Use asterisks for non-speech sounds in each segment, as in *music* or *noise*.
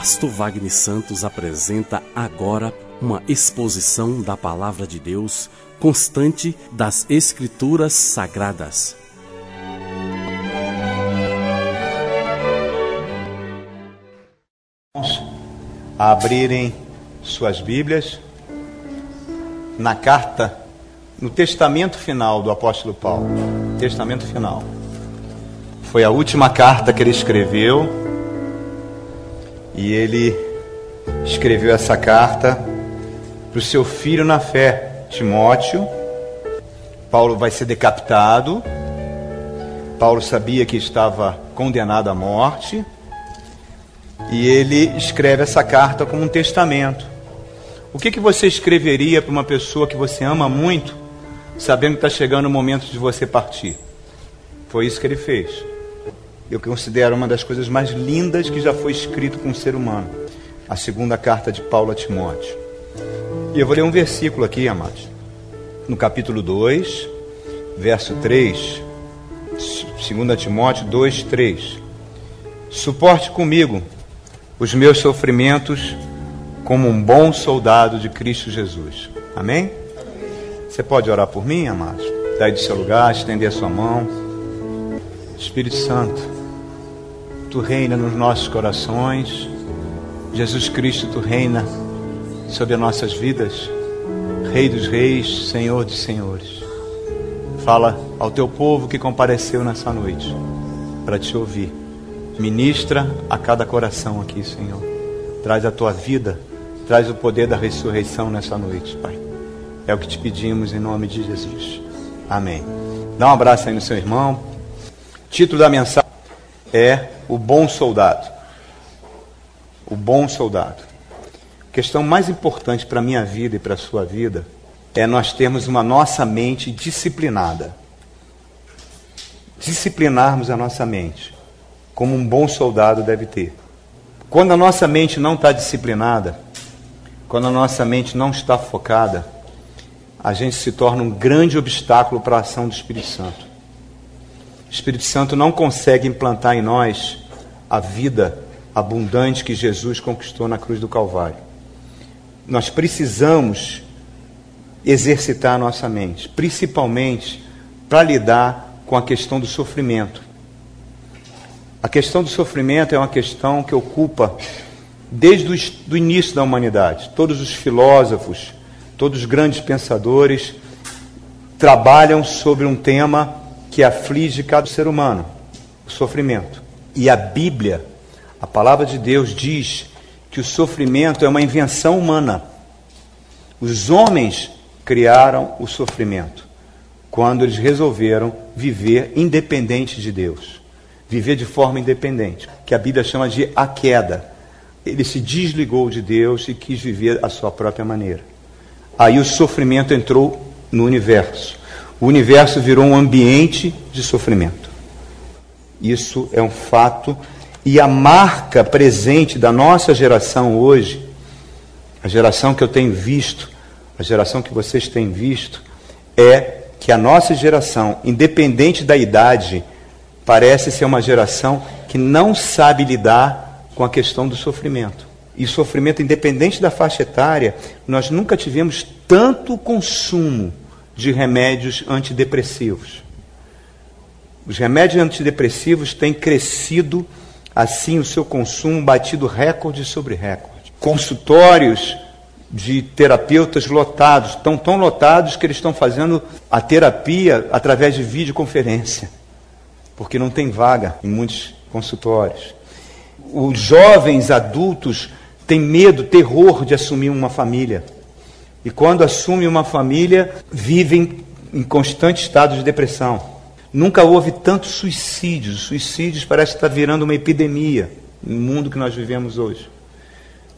Pastor Wagner Santos apresenta agora uma exposição da palavra de Deus constante das Escrituras Sagradas. A abrirem suas Bíblias na carta, no testamento final do apóstolo Paulo. Testamento final. Foi a última carta que ele escreveu. E ele escreveu essa carta para o seu filho na fé, Timóteo. Paulo vai ser decapitado. Paulo sabia que estava condenado à morte. E ele escreve essa carta como um testamento. O que, que você escreveria para uma pessoa que você ama muito, sabendo que está chegando o momento de você partir? Foi isso que ele fez. Eu considero uma das coisas mais lindas que já foi escrito com um ser humano. A segunda carta de Paulo a Timóteo. E eu vou ler um versículo aqui, amados. No capítulo 2, verso 3. 2 Timóteo 2, 3. Suporte comigo os meus sofrimentos como um bom soldado de Cristo Jesus. Amém? Você pode orar por mim, amados? Daí do seu lugar, estender a sua mão. Espírito Santo, Tu reina nos nossos corações. Jesus Cristo, Tu reina sobre as nossas vidas. Rei dos reis, Senhor dos senhores. Fala ao Teu povo que compareceu nessa noite para Te ouvir. Ministra a cada coração aqui, Senhor. Traz a Tua vida Traz o poder da ressurreição nessa noite, Pai. É o que te pedimos em nome de Jesus. Amém. Dá um abraço aí no seu irmão. Título da mensagem é O Bom Soldado. O Bom Soldado. A questão mais importante para a minha vida e para a sua vida é nós termos uma nossa mente disciplinada. Disciplinarmos a nossa mente, como um bom soldado deve ter. Quando a nossa mente não está disciplinada, quando a nossa mente não está focada, a gente se torna um grande obstáculo para a ação do Espírito Santo. O Espírito Santo não consegue implantar em nós a vida abundante que Jesus conquistou na cruz do Calvário. Nós precisamos exercitar a nossa mente, principalmente para lidar com a questão do sofrimento. A questão do sofrimento é uma questão que ocupa desde o início da humanidade. Todos os filósofos, todos os grandes pensadores trabalham sobre um tema que aflige cada ser humano, o sofrimento. E a Bíblia, a palavra de Deus diz que o sofrimento é uma invenção humana. Os homens criaram o sofrimento quando eles resolveram viver independente de Deus, viver de forma independente, que a Bíblia chama de a queda ele se desligou de Deus e quis viver a sua própria maneira. Aí o sofrimento entrou no universo. O universo virou um ambiente de sofrimento. Isso é um fato. E a marca presente da nossa geração hoje, a geração que eu tenho visto, a geração que vocês têm visto, é que a nossa geração, independente da idade, parece ser uma geração que não sabe lidar com a questão do sofrimento. E sofrimento, independente da faixa etária, nós nunca tivemos tanto consumo de remédios antidepressivos. Os remédios antidepressivos têm crescido assim o seu consumo, batido recorde sobre recorde. Consultórios de terapeutas lotados, tão tão lotados que eles estão fazendo a terapia através de videoconferência, porque não tem vaga em muitos consultórios os jovens adultos têm medo, terror de assumir uma família. E quando assumem uma família, vivem em constante estado de depressão. Nunca houve tantos suicídios. Suicídios parece estar virando uma epidemia no mundo que nós vivemos hoje.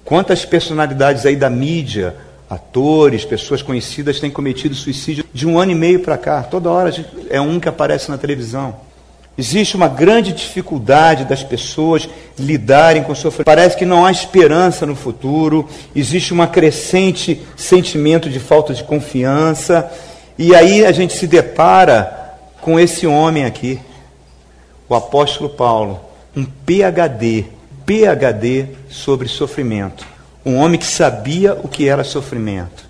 Quantas personalidades aí da mídia, atores, pessoas conhecidas têm cometido suicídio de um ano e meio para cá? Toda hora é um que aparece na televisão. Existe uma grande dificuldade das pessoas lidarem com o sofrimento. Parece que não há esperança no futuro, existe um crescente sentimento de falta de confiança. E aí a gente se depara com esse homem aqui, o apóstolo Paulo, um PhD, PhD sobre sofrimento. Um homem que sabia o que era sofrimento.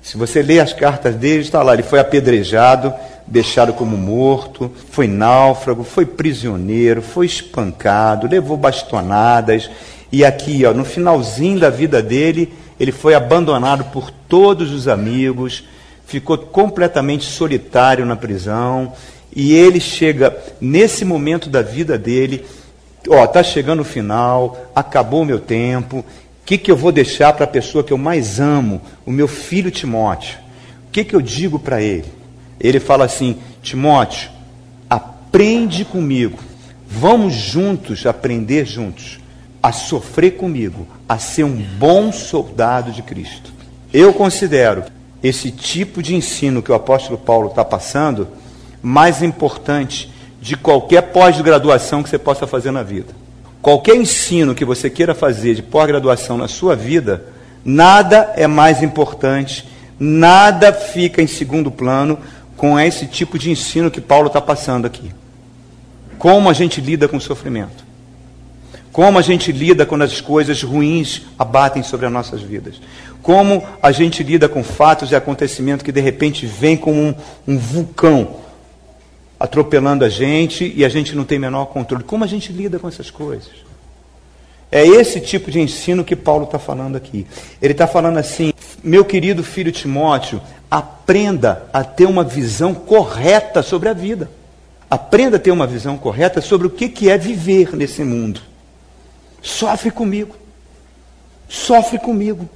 Se você lê as cartas dele, está lá, ele foi apedrejado, deixado como morto, foi náufrago, foi prisioneiro, foi espancado, levou bastonadas, e aqui, ó, no finalzinho da vida dele, ele foi abandonado por todos os amigos, ficou completamente solitário na prisão, e ele chega nesse momento da vida dele, ó, tá chegando o final, acabou o meu tempo, o que, que eu vou deixar para a pessoa que eu mais amo, o meu filho Timóteo? O que, que eu digo para ele? Ele fala assim: Timóteo, aprende comigo, vamos juntos aprender juntos a sofrer comigo, a ser um bom soldado de Cristo. Eu considero esse tipo de ensino que o apóstolo Paulo está passando mais importante de qualquer pós-graduação que você possa fazer na vida. Qualquer ensino que você queira fazer de pós-graduação na sua vida, nada é mais importante, nada fica em segundo plano com esse tipo de ensino que Paulo está passando aqui. Como a gente lida com o sofrimento. Como a gente lida quando as coisas ruins abatem sobre as nossas vidas. Como a gente lida com fatos e acontecimentos que de repente vêm como um, um vulcão atropelando a gente e a gente não tem menor controle. Como a gente lida com essas coisas? É esse tipo de ensino que Paulo está falando aqui. Ele está falando assim: meu querido filho Timóteo, aprenda a ter uma visão correta sobre a vida. Aprenda a ter uma visão correta sobre o que, que é viver nesse mundo. Sofre comigo. Sofre comigo,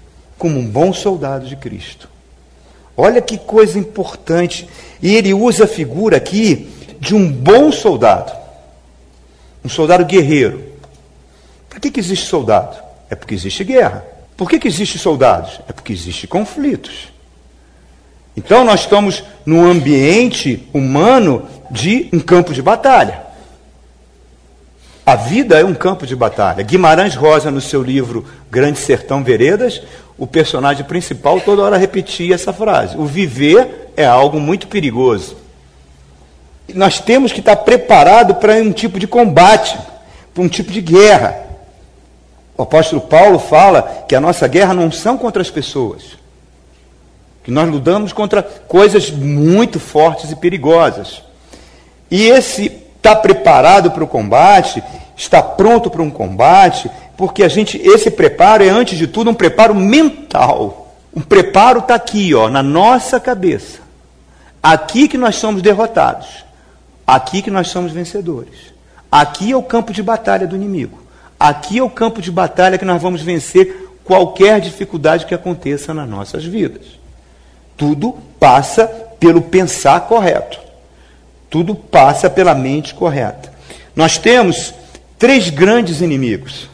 como um bom soldado de Cristo. Olha que coisa importante. E ele usa a figura aqui de um bom soldado. Um soldado guerreiro. Por que, que existe soldado? É porque existe guerra. Por que, que existe soldados? É porque existe conflitos. Então nós estamos num ambiente humano de um campo de batalha. A vida é um campo de batalha. Guimarães Rosa, no seu livro Grande Sertão Veredas, o personagem principal toda hora repetia essa frase: O viver é algo muito perigoso. Nós temos que estar preparados para um tipo de combate, para um tipo de guerra. O apóstolo Paulo fala que a nossa guerra não são contra as pessoas, que nós lutamos contra coisas muito fortes e perigosas. E esse está preparado para o combate, está pronto para um combate, porque a gente, esse preparo é antes de tudo um preparo mental. O preparo está aqui, ó, na nossa cabeça. Aqui que nós somos derrotados. Aqui que nós somos vencedores. Aqui é o campo de batalha do inimigo. Aqui é o campo de batalha que nós vamos vencer qualquer dificuldade que aconteça nas nossas vidas. Tudo passa pelo pensar correto. Tudo passa pela mente correta. Nós temos três grandes inimigos.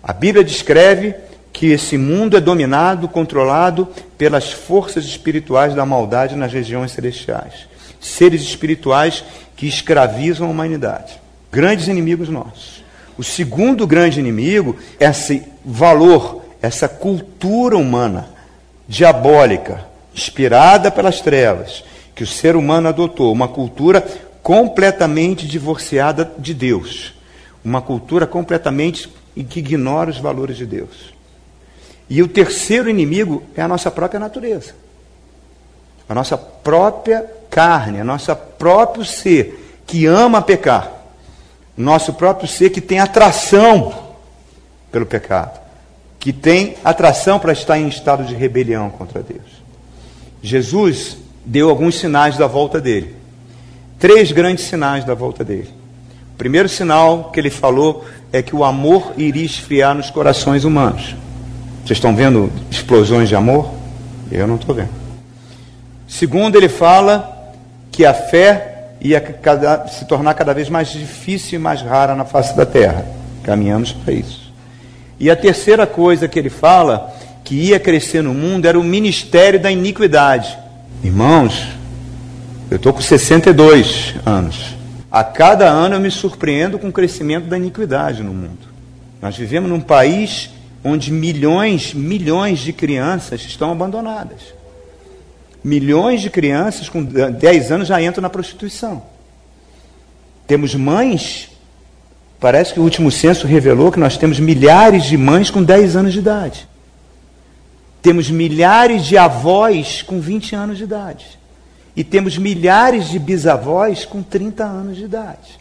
A Bíblia descreve que esse mundo é dominado, controlado pelas forças espirituais da maldade nas regiões celestiais. Seres espirituais que escravizam a humanidade. Grandes inimigos nossos. O segundo grande inimigo é esse valor, essa cultura humana diabólica, inspirada pelas trevas, que o ser humano adotou uma cultura completamente divorciada de Deus, uma cultura completamente que ignora os valores de Deus. E o terceiro inimigo é a nossa própria natureza, a nossa própria carne, a nosso próprio ser que ama pecar, nosso próprio ser que tem atração pelo pecado, que tem atração para estar em estado de rebelião contra Deus. Jesus deu alguns sinais da volta dele. Três grandes sinais da volta dele. O primeiro sinal que ele falou é que o amor iria esfriar nos corações humanos. Vocês estão vendo explosões de amor? Eu não estou vendo. Segundo, ele fala que a fé ia cada, se tornar cada vez mais difícil e mais rara na face da terra. Caminhamos para isso. E a terceira coisa que ele fala que ia crescer no mundo era o ministério da iniquidade. Irmãos, eu estou com 62 anos. A cada ano eu me surpreendo com o crescimento da iniquidade no mundo. Nós vivemos num país onde milhões, milhões de crianças estão abandonadas. Milhões de crianças com 10 anos já entram na prostituição. Temos mães Parece que o último censo revelou que nós temos milhares de mães com 10 anos de idade. Temos milhares de avós com 20 anos de idade. E temos milhares de bisavós com 30 anos de idade.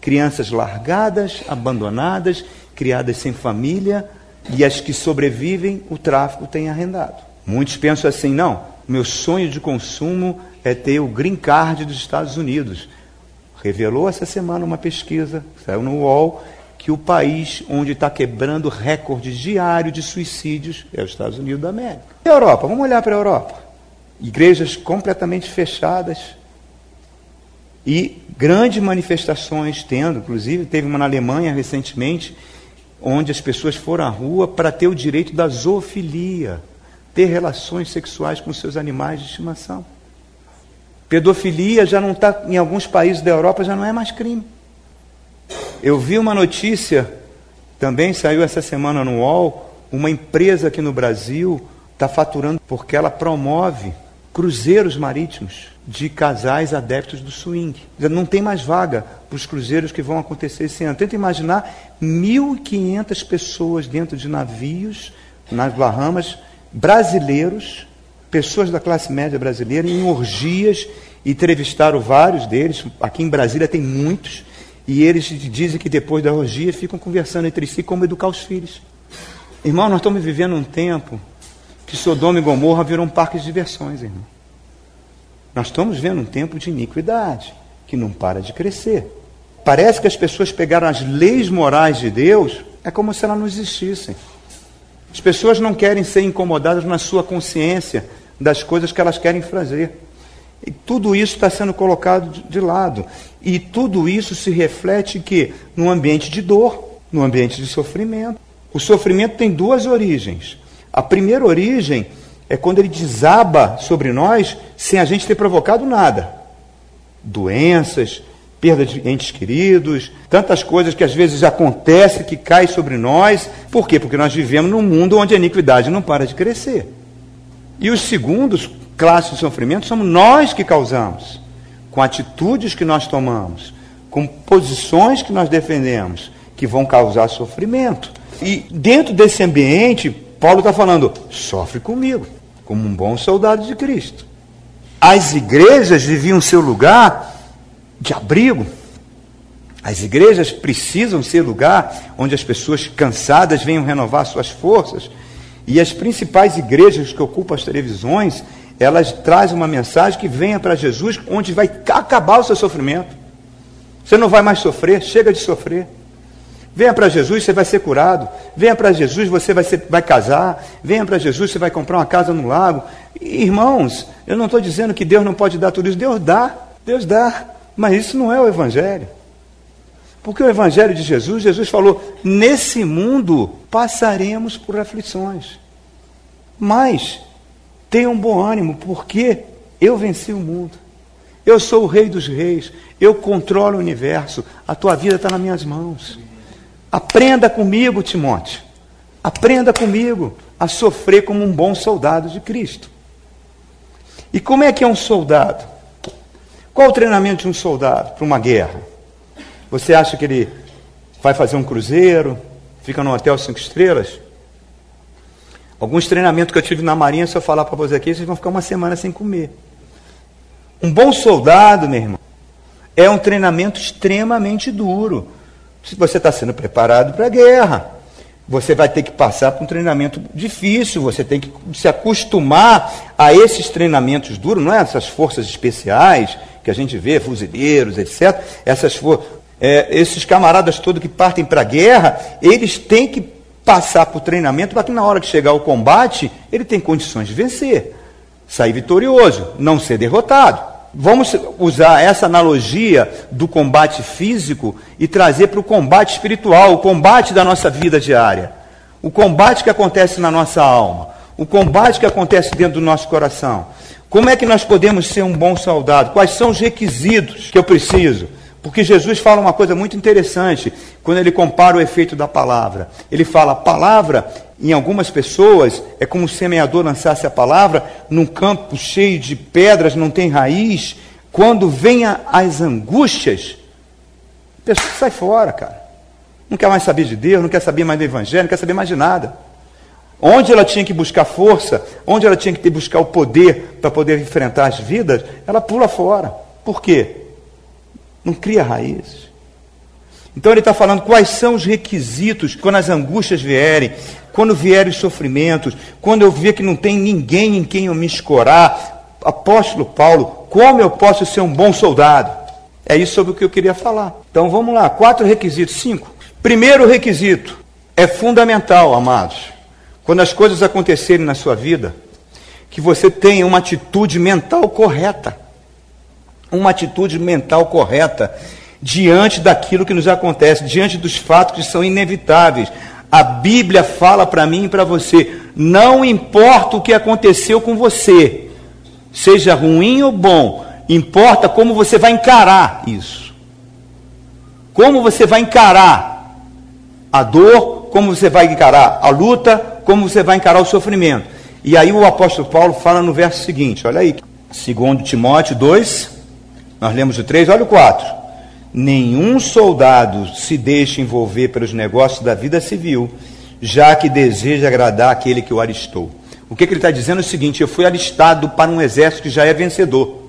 Crianças largadas, abandonadas, criadas sem família, e as que sobrevivem, o tráfico tem arrendado. Muitos pensam assim: não, meu sonho de consumo é ter o green card dos Estados Unidos. Revelou essa semana uma pesquisa, saiu no UOL, que o país onde está quebrando recordes diários de suicídios é os Estados Unidos da América. E a Europa? Vamos olhar para a Europa. Igrejas completamente fechadas e grandes manifestações tendo, inclusive teve uma na Alemanha recentemente, onde as pessoas foram à rua para ter o direito da zoofilia, ter relações sexuais com seus animais de estimação. Pedofilia já não está, em alguns países da Europa, já não é mais crime. Eu vi uma notícia, também saiu essa semana no UOL, uma empresa aqui no Brasil está faturando porque ela promove cruzeiros marítimos de casais adeptos do swing. Não tem mais vaga para os cruzeiros que vão acontecer esse ano. Tenta imaginar 1.500 pessoas dentro de navios nas Bahamas, brasileiros, pessoas da classe média brasileira, em orgias. Entrevistaram vários deles. Aqui em Brasília tem muitos. E eles dizem que depois da orgia ficam conversando entre si como educar os filhos. Irmão, nós estamos vivendo um tempo que Sodoma e Gomorra viram um parque de diversões, irmão. Nós estamos vendo um tempo de iniquidade que não para de crescer. Parece que as pessoas pegaram as leis morais de Deus, é como se elas não existissem. As pessoas não querem ser incomodadas na sua consciência das coisas que elas querem fazer. E tudo isso está sendo colocado de lado. E tudo isso se reflete que no ambiente de dor, no ambiente de sofrimento. O sofrimento tem duas origens. A primeira origem é quando ele desaba sobre nós sem a gente ter provocado nada. Doenças, perda de entes queridos, tantas coisas que às vezes acontecem que caem sobre nós. Por quê? Porque nós vivemos num mundo onde a iniquidade não para de crescer. E os segundos classes de sofrimento somos nós que causamos, com atitudes que nós tomamos, com posições que nós defendemos, que vão causar sofrimento. E dentro desse ambiente, Paulo está falando: sofre comigo, como um bom soldado de Cristo. As igrejas deviam ser lugar de abrigo. As igrejas precisam ser lugar onde as pessoas cansadas venham renovar suas forças. E as principais igrejas que ocupam as televisões, elas trazem uma mensagem que venha para Jesus, onde vai acabar o seu sofrimento. Você não vai mais sofrer, chega de sofrer. Venha para Jesus, você vai ser curado. Venha para Jesus, você vai, ser, vai casar. Venha para Jesus, você vai comprar uma casa no lago. Irmãos, eu não estou dizendo que Deus não pode dar tudo isso. Deus dá, Deus dá. Mas isso não é o Evangelho. Porque o Evangelho de Jesus, Jesus falou: nesse mundo passaremos por aflições. Mas Tenha um bom ânimo, porque eu venci o mundo. Eu sou o rei dos reis. Eu controlo o universo. A tua vida está nas minhas mãos. Aprenda comigo, Timóteo. Aprenda comigo a sofrer como um bom soldado de Cristo. E como é que é um soldado? Qual o treinamento de um soldado para uma guerra? Você acha que ele vai fazer um cruzeiro, fica num hotel cinco estrelas? Alguns treinamentos que eu tive na Marinha, se eu falar para vocês aqui, vocês vão ficar uma semana sem comer. Um bom soldado, meu irmão, é um treinamento extremamente duro. Se você está sendo preparado para a guerra, você vai ter que passar por um treinamento difícil, você tem que se acostumar a esses treinamentos duros, não é essas forças especiais que a gente vê, fuzileiros, etc. Essas, é, esses camaradas todos que partem para a guerra, eles têm que passar por treinamento para que na hora que chegar o combate, ele tem condições de vencer, sair vitorioso, não ser derrotado. Vamos usar essa analogia do combate físico e trazer para o combate espiritual, o combate da nossa vida diária, o combate que acontece na nossa alma, o combate que acontece dentro do nosso coração. Como é que nós podemos ser um bom soldado? Quais são os requisitos que eu preciso? Porque Jesus fala uma coisa muito interessante quando ele compara o efeito da palavra. Ele fala: a palavra, em algumas pessoas, é como o semeador lançasse a palavra num campo cheio de pedras, não tem raiz. Quando venha as angústias, a pessoa sai fora, cara. Não quer mais saber de Deus, não quer saber mais do Evangelho, não quer saber mais de nada. Onde ela tinha que buscar força, onde ela tinha que buscar o poder para poder enfrentar as vidas, ela pula fora. Por quê? Não cria raízes. Então ele está falando quais são os requisitos quando as angústias vierem, quando vierem os sofrimentos, quando eu ver que não tem ninguém em quem eu me escorar. Apóstolo Paulo, como eu posso ser um bom soldado? É isso sobre o que eu queria falar. Então vamos lá, quatro requisitos, cinco. Primeiro requisito, é fundamental, amados, quando as coisas acontecerem na sua vida, que você tenha uma atitude mental correta. Uma atitude mental correta diante daquilo que nos acontece, diante dos fatos que são inevitáveis. A Bíblia fala para mim e para você: não importa o que aconteceu com você, seja ruim ou bom, importa como você vai encarar isso. Como você vai encarar a dor, como você vai encarar a luta, como você vai encarar o sofrimento. E aí o apóstolo Paulo fala no verso seguinte, olha aí, segundo Timóteo 2, nós lemos o 3, olha o 4. Nenhum soldado se deixa envolver pelos negócios da vida civil, já que deseja agradar aquele que o alistou. O que, que ele está dizendo é o seguinte: eu fui alistado para um exército que já é vencedor.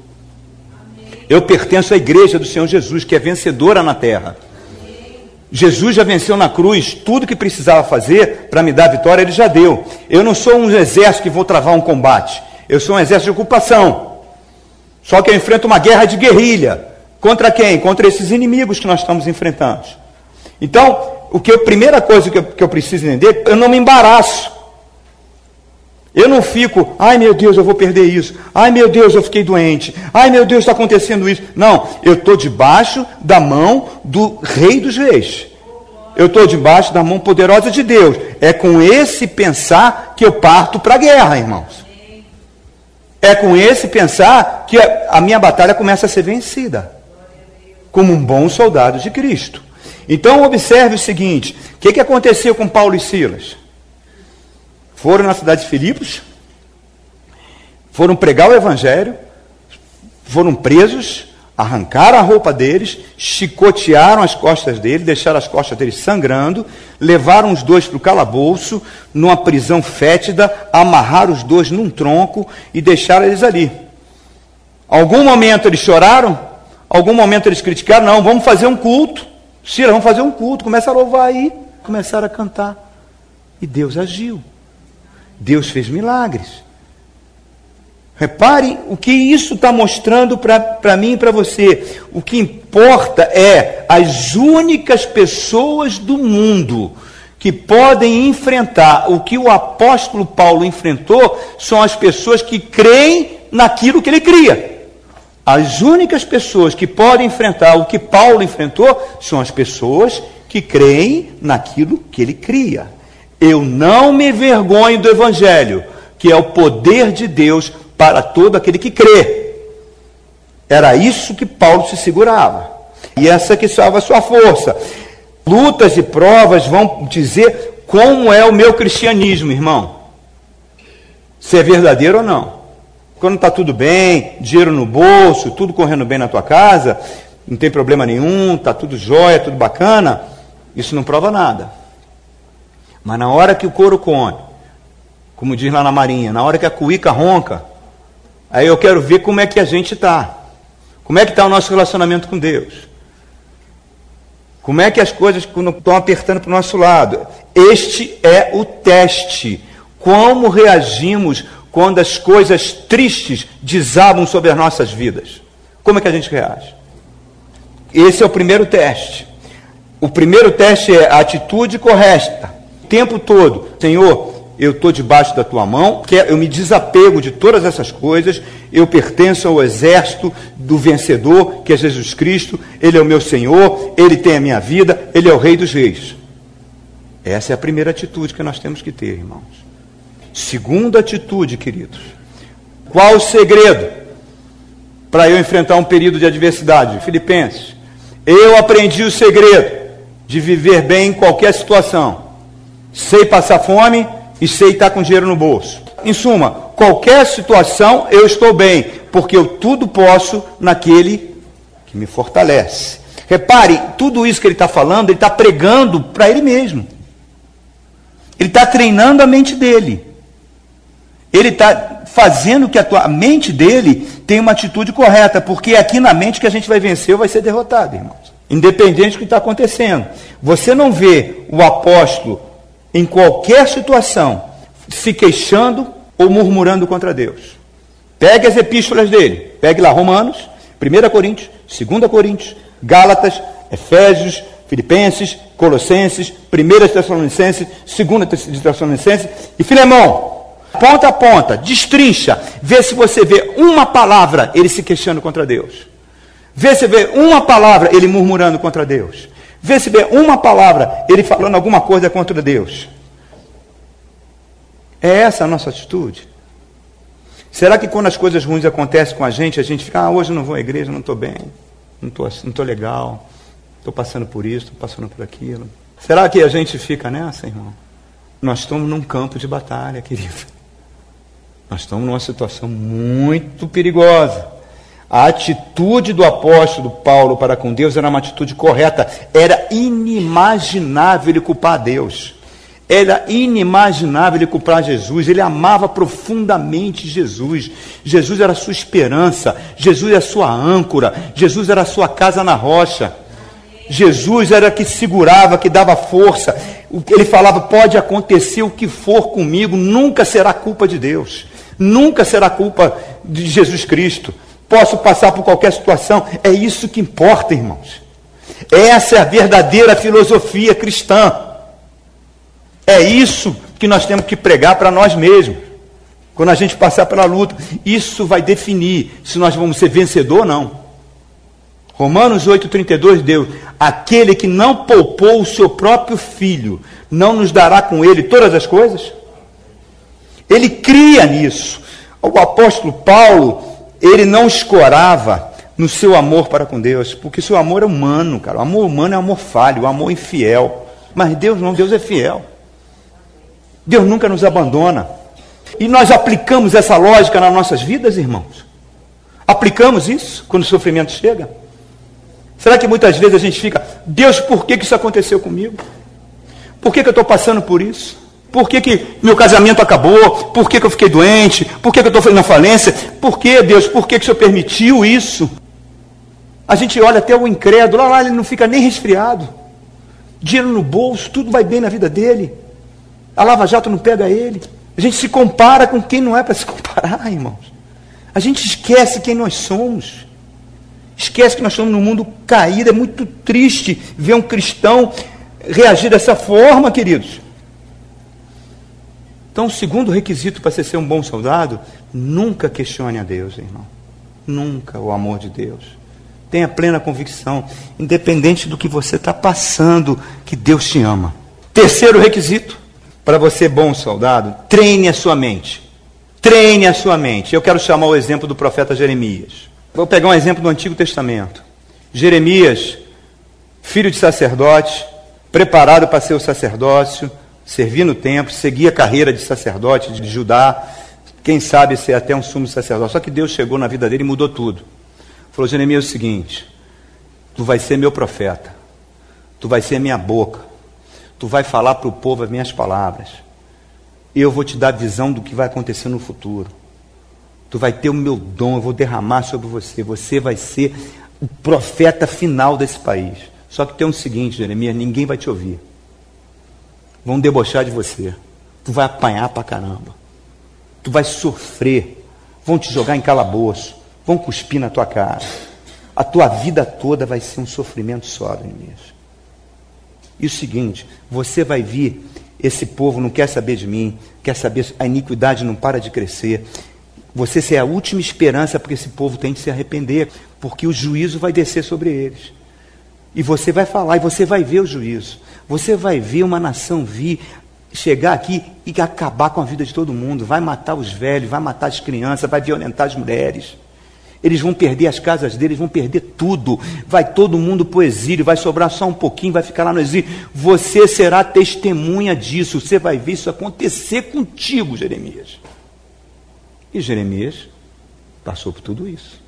Eu pertenço à igreja do Senhor Jesus, que é vencedora na terra. Jesus já venceu na cruz tudo que precisava fazer para me dar vitória, ele já deu. Eu não sou um exército que vou travar um combate. Eu sou um exército de ocupação. Só que eu enfrento uma guerra de guerrilha. Contra quem? Contra esses inimigos que nós estamos enfrentando. Então, o que a primeira coisa que eu, que eu preciso entender, eu não me embaraço. Eu não fico, ai meu Deus, eu vou perder isso. Ai meu Deus, eu fiquei doente. Ai meu Deus, está acontecendo isso. Não, eu estou debaixo da mão do Rei dos Reis. Eu estou debaixo da mão poderosa de Deus. É com esse pensar que eu parto para a guerra, irmãos. É com esse pensar que a minha batalha começa a ser vencida. Como um bom soldado de Cristo. Então observe o seguinte: o que, que aconteceu com Paulo e Silas? Foram na cidade de Filipos, foram pregar o evangelho, foram presos, arrancaram a roupa deles, chicotearam as costas deles, deixaram as costas deles sangrando, levaram os dois para o calabouço, numa prisão fétida, amarraram os dois num tronco e deixaram eles ali. Algum momento eles choraram? Algum momento eles criticaram? Não, vamos fazer um culto. Cira, vamos fazer um culto. Começaram a louvar aí, começaram a cantar. E Deus agiu. Deus fez milagres. Reparem o que isso está mostrando para mim e para você. O que importa é as únicas pessoas do mundo que podem enfrentar o que o apóstolo Paulo enfrentou são as pessoas que creem naquilo que ele cria. As únicas pessoas que podem enfrentar o que Paulo enfrentou são as pessoas que creem naquilo que ele cria. Eu não me vergonho do Evangelho, que é o poder de Deus para todo aquele que crê. Era isso que Paulo se segurava. E essa que salva a sua força. Lutas e provas vão dizer como é o meu cristianismo, irmão. Se é verdadeiro ou não. Quando está tudo bem, dinheiro no bolso, tudo correndo bem na tua casa, não tem problema nenhum, está tudo jóia, tudo bacana, isso não prova nada. Mas na hora que o couro come, como diz lá na Marinha, na hora que a cuíca ronca, aí eu quero ver como é que a gente está. Como é que está o nosso relacionamento com Deus? Como é que as coisas estão apertando para o nosso lado? Este é o teste. Como reagimos quando as coisas tristes desabam sobre as nossas vidas? Como é que a gente reage? Esse é o primeiro teste. O primeiro teste é a atitude correta tempo todo, Senhor, eu estou debaixo da tua mão, eu me desapego de todas essas coisas, eu pertenço ao exército do vencedor, que é Jesus Cristo, Ele é o meu Senhor, Ele tem a minha vida, Ele é o Rei dos Reis. Essa é a primeira atitude que nós temos que ter, irmãos. Segunda atitude, queridos. Qual o segredo para eu enfrentar um período de adversidade? Filipenses. Eu aprendi o segredo de viver bem em qualquer situação sei passar fome e sei estar com dinheiro no bolso. Em suma, qualquer situação eu estou bem, porque eu tudo posso naquele que me fortalece. Repare, tudo isso que ele está falando, ele está pregando para ele mesmo. Ele está treinando a mente dele. Ele está fazendo que a, tua, a mente dele tenha uma atitude correta, porque é aqui na mente que a gente vai vencer ou vai ser derrotado, irmãos. Independente do que está acontecendo. Você não vê o apóstolo em qualquer situação se queixando ou murmurando contra Deus. Pegue as epístolas dele. Pegue lá Romanos, 1 Coríntios, 2 Coríntios, Gálatas, Efésios, Filipenses, Colossenses, 1 Tessalonicenses, 2 Tessalonicenses e Filemão. Ponta a ponta, destrincha, vê se você vê uma palavra ele se queixando contra Deus. Vê se vê uma palavra ele murmurando contra Deus. Vê se vê uma palavra ele falando alguma coisa contra Deus. É essa a nossa atitude? Será que quando as coisas ruins acontecem com a gente, a gente fica, ah, hoje eu não vou à igreja, não estou bem, não estou não tô legal, estou passando por isso, estou passando por aquilo. Será que a gente fica nessa, irmão? Nós estamos num campo de batalha, querido. Nós estamos numa situação muito perigosa. A atitude do apóstolo Paulo para com Deus era uma atitude correta. Era inimaginável ele culpar Deus. Era inimaginável ele culpar Jesus, ele amava profundamente Jesus. Jesus era a sua esperança, Jesus era a sua âncora, Jesus era a sua casa na rocha. Jesus era que segurava, que dava força. Ele falava: pode acontecer o que for comigo, nunca será culpa de Deus, nunca será culpa de Jesus Cristo. Posso passar por qualquer situação, é isso que importa, irmãos. Essa é a verdadeira filosofia cristã. É isso que nós temos que pregar para nós mesmos. Quando a gente passar pela luta, isso vai definir se nós vamos ser vencedor ou não. Romanos 8,32, Deus, aquele que não poupou o seu próprio filho, não nos dará com ele todas as coisas? Ele cria nisso. O apóstolo Paulo, ele não escorava no seu amor para com Deus, porque seu amor é humano, cara. O amor humano é amor falho, o amor infiel. Mas Deus não, Deus é fiel. Deus nunca nos abandona. E nós aplicamos essa lógica nas nossas vidas, irmãos? Aplicamos isso quando o sofrimento chega? Será que muitas vezes a gente fica, Deus, por que, que isso aconteceu comigo? Por que, que eu estou passando por isso? Por que, que meu casamento acabou? Por que, que eu fiquei doente? Por que, que eu estou na falência? Por que, Deus? Por que, que o Senhor permitiu isso? A gente olha até o incrédulo, lá, lá ele não fica nem resfriado. Dinheiro no bolso, tudo vai bem na vida dele. A Lava Jato não pega ele. A gente se compara com quem não é para se *laughs* comparar, irmãos. A gente esquece quem nós somos. Esquece que nós estamos num mundo caído. É muito triste ver um cristão reagir dessa forma, queridos. Então, o segundo requisito para você ser um bom soldado, nunca questione a Deus, irmão. Nunca o amor de Deus. Tenha plena convicção, independente do que você está passando, que Deus te ama. Terceiro requisito, para você, bom soldado, treine a sua mente. Treine a sua mente. Eu quero chamar o exemplo do profeta Jeremias. Vou pegar um exemplo do Antigo Testamento. Jeremias, filho de sacerdote, preparado para ser o sacerdócio, servir no templo, seguir a carreira de sacerdote de Judá, quem sabe ser até um sumo sacerdote. Só que Deus chegou na vida dele e mudou tudo. Falou, Jeremias, é o seguinte: tu vai ser meu profeta, tu vai ser minha boca, Tu vai falar para o povo as minhas palavras. Eu vou te dar visão do que vai acontecer no futuro. Tu vai ter o meu dom, eu vou derramar sobre você. Você vai ser o profeta final desse país. Só que tem um seguinte, Jeremias: ninguém vai te ouvir. Vão debochar de você. Tu vai apanhar para caramba. Tu vai sofrer. Vão te jogar em calabouço. Vão cuspir na tua cara. A tua vida toda vai ser um sofrimento só, Jeremias. E o seguinte: você vai vir, esse povo não quer saber de mim, quer saber, a iniquidade não para de crescer. Você ser a última esperança porque esse povo tem de se arrepender, porque o juízo vai descer sobre eles. E você vai falar, e você vai ver o juízo. Você vai ver uma nação vir, chegar aqui e acabar com a vida de todo mundo. Vai matar os velhos, vai matar as crianças, vai violentar as mulheres. Eles vão perder as casas deles, vão perder tudo. Vai todo mundo para o exílio, vai sobrar só um pouquinho, vai ficar lá no exílio. Você será testemunha disso. Você vai ver isso acontecer contigo, Jeremias. E Jeremias passou por tudo isso.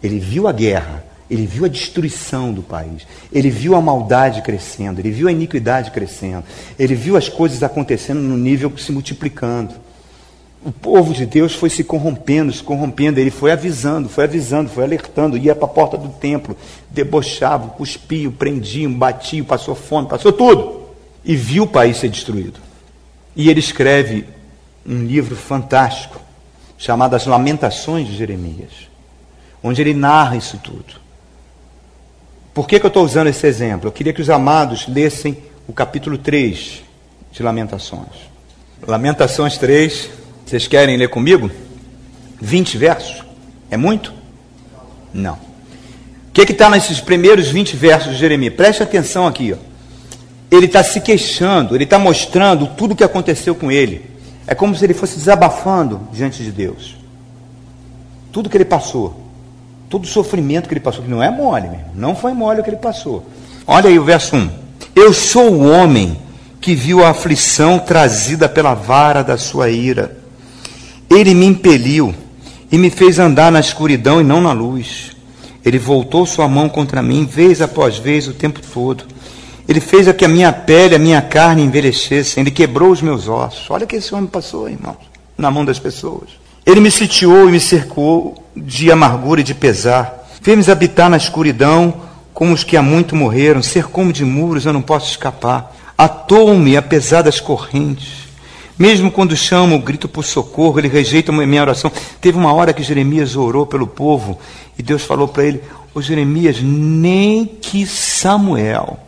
Ele viu a guerra, Ele viu a destruição do país, ele viu a maldade crescendo, ele viu a iniquidade crescendo, ele viu as coisas acontecendo no nível se multiplicando. O povo de Deus foi se corrompendo, se corrompendo, ele foi avisando, foi avisando, foi alertando, ia para a porta do templo, debochava, cuspia, prendiam, batiam, passou fome, passou tudo. E viu o país ser destruído. E ele escreve um livro fantástico, chamado As Lamentações de Jeremias, onde ele narra isso tudo. Por que, que eu estou usando esse exemplo? Eu queria que os amados lessem o capítulo 3 de Lamentações. Lamentações 3, vocês querem ler comigo? 20 versos? É muito? Não. O que está nesses primeiros 20 versos de Jeremias? Preste atenção aqui. Ó. Ele está se queixando, ele está mostrando tudo o que aconteceu com ele. É como se ele fosse desabafando diante de Deus. Tudo que ele passou todo o sofrimento que ele passou, que não é mole, mesmo, não foi mole o que ele passou. Olha aí o verso 1. Eu sou o homem que viu a aflição trazida pela vara da sua ira. Ele me impeliu e me fez andar na escuridão e não na luz. Ele voltou sua mão contra mim, vez após vez, o tempo todo. Ele fez a que a minha pele, a minha carne envelhecessem. Ele quebrou os meus ossos. Olha o que esse homem passou, irmãos, na mão das pessoas. Ele me sitiou e me cercou de amargura e de pesar. Fez-me habitar na escuridão, como os que há muito morreram. Cercou-me de muros, eu não posso escapar. Atou-me apesar das correntes. Mesmo quando chamo, grito por socorro, ele rejeita a minha oração. Teve uma hora que Jeremias orou pelo povo e Deus falou para ele: Ô Jeremias, nem que Samuel,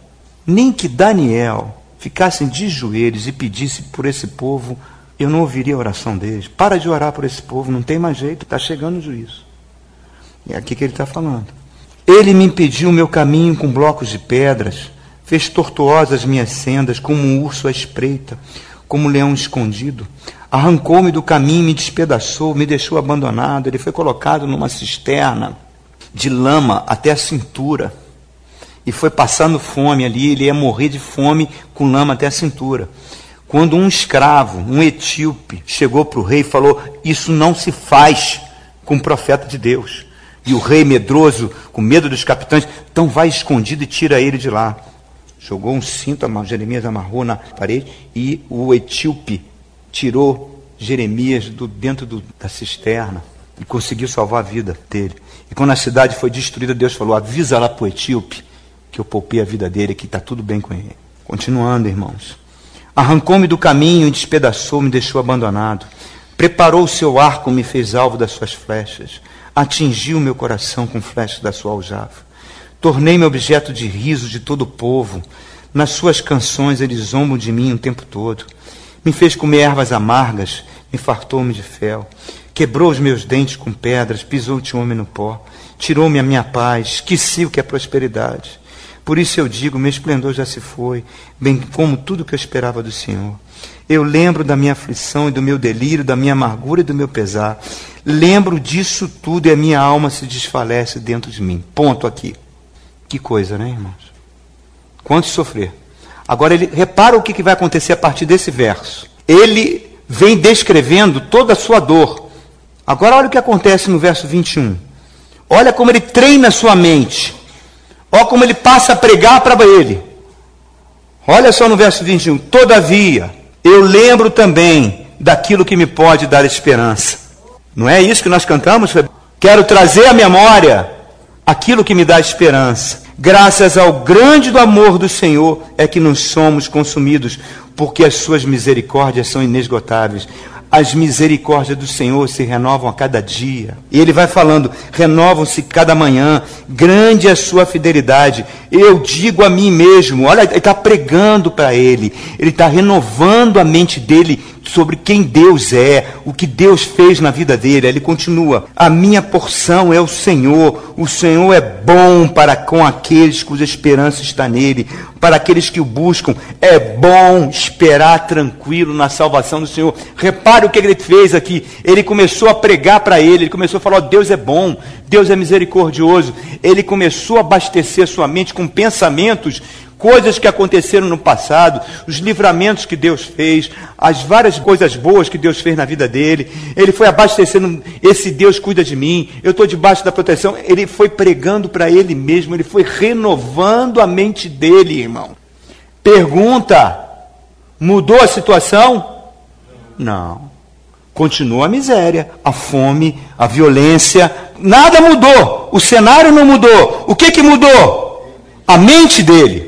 nem que Daniel ficassem de joelhos e pedissem por esse povo eu não ouviria a oração deles. Para de orar por esse povo, não tem mais jeito, está chegando o juízo. É aqui que ele está falando. Ele me impediu o meu caminho com blocos de pedras, fez tortuosas minhas sendas, como um urso à espreita, como um leão escondido. Arrancou-me do caminho, me despedaçou, me deixou abandonado. Ele foi colocado numa cisterna de lama até a cintura. E foi passando fome ali, ele ia morrer de fome com lama até a cintura. Quando um escravo, um etíope, chegou para o rei e falou: Isso não se faz com um profeta de Deus. E o rei, medroso, com medo dos capitães, então vai escondido e tira ele de lá. Jogou um cinto, Jeremias amarrou na parede e o etíope tirou Jeremias do, dentro do, da cisterna e conseguiu salvar a vida dele. E quando a cidade foi destruída, Deus falou: avisa lá para o etíope que eu poupei a vida dele, que está tudo bem com ele. Continuando, irmãos. Arrancou-me do caminho e despedaçou, me deixou abandonado. Preparou o seu arco, me fez alvo das suas flechas. Atingiu meu coração com flechas da sua aljava. Tornei-me objeto de riso de todo o povo. Nas suas canções eles zombam de mim o tempo todo. Me fez comer ervas amargas, me fartou-me de fel. Quebrou os meus dentes com pedras, pisou de homem no pó. Tirou-me a minha paz, esqueci o que é prosperidade. Por isso eu digo: meu esplendor já se foi, bem como tudo que eu esperava do Senhor. Eu lembro da minha aflição e do meu delírio, da minha amargura e do meu pesar. Lembro disso tudo e a minha alma se desfalece dentro de mim. Ponto aqui. Que coisa, né, irmãos? Quanto sofrer. Agora ele repara o que vai acontecer a partir desse verso. Ele vem descrevendo toda a sua dor. Agora olha o que acontece no verso 21. Olha como ele treina a sua mente Olha como ele passa a pregar para ele. Olha só no verso 21. Todavia, eu lembro também daquilo que me pode dar esperança. Não é isso que nós cantamos? Quero trazer à memória aquilo que me dá esperança. Graças ao grande do amor do Senhor é que não somos consumidos, porque as suas misericórdias são inesgotáveis as misericórdias do Senhor se renovam a cada dia. E ele vai falando: renovam-se cada manhã, grande é a sua fidelidade. Eu digo a mim mesmo, olha, ele está pregando para ele, ele está renovando a mente dele sobre quem Deus é, o que Deus fez na vida dele. Ele continua: A minha porção é o Senhor, o Senhor é bom para com aqueles cuja esperança está nele, para aqueles que o buscam. É bom esperar tranquilo na salvação do Senhor. Repare o que ele fez aqui. Ele começou a pregar para ele, ele começou a falar: oh, Deus é bom, Deus é misericordioso. Ele começou a abastecer sua mente com pensamentos coisas que aconteceram no passado, os livramentos que Deus fez, as várias coisas boas que Deus fez na vida dele. Ele foi abastecendo, esse Deus cuida de mim, eu estou debaixo da proteção. Ele foi pregando para ele mesmo, ele foi renovando a mente dele, irmão. Pergunta: mudou a situação? Não. Continua a miséria, a fome, a violência. Nada mudou. O cenário não mudou. O que, que mudou? A mente dele.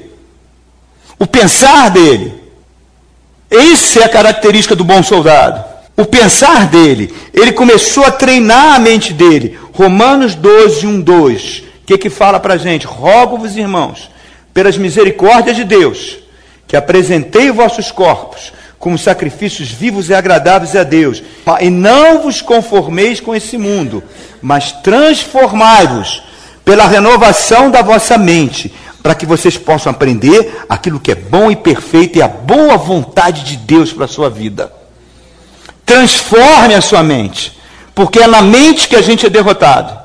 O pensar dele. Essa é a característica do bom soldado. O pensar dele. Ele começou a treinar a mente dele. Romanos 12, 1, 2. O que, que fala para a gente? Rogo-vos, irmãos, pelas misericórdias de Deus, que apresentei vossos corpos como sacrifícios vivos e agradáveis a Deus. E não vos conformeis com esse mundo, mas transformai-vos pela renovação da vossa mente, para que vocês possam aprender aquilo que é bom e perfeito e a boa vontade de Deus para a sua vida. Transforme a sua mente, porque é na mente que a gente é derrotado.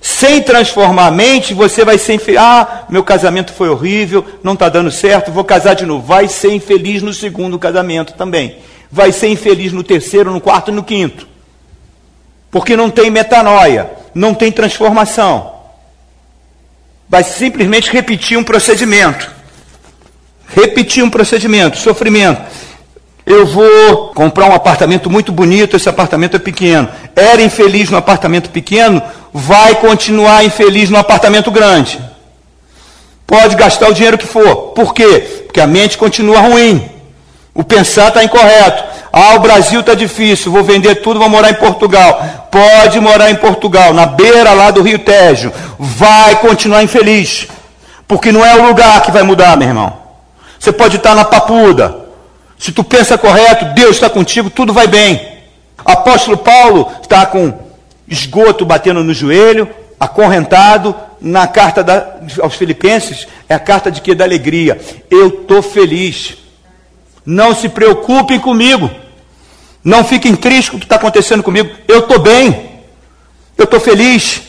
Sem transformar a mente, você vai ser infeliz. Ah, meu casamento foi horrível, não está dando certo, vou casar de novo. Vai ser infeliz no segundo casamento também. Vai ser infeliz no terceiro, no quarto e no quinto. Porque não tem metanoia, não tem transformação. Vai simplesmente repetir um procedimento. Repetir um procedimento, sofrimento. Eu vou comprar um apartamento muito bonito, esse apartamento é pequeno. Era infeliz no apartamento pequeno, vai continuar infeliz no apartamento grande. Pode gastar o dinheiro que for. Por quê? Porque a mente continua ruim. O pensar está incorreto. Ah, o Brasil está difícil, vou vender tudo, vou morar em Portugal. Pode morar em Portugal, na beira lá do Rio Tejo. Vai continuar infeliz. Porque não é o lugar que vai mudar, meu irmão. Você pode estar na papuda. Se tu pensa correto, Deus está contigo, tudo vai bem. Apóstolo Paulo está com esgoto batendo no joelho, acorrentado, na carta da, aos Filipenses, é a carta de que? Da alegria. Eu estou feliz. Não se preocupem comigo. Não fiquem tristes com o que está acontecendo comigo. Eu estou bem. Eu estou feliz.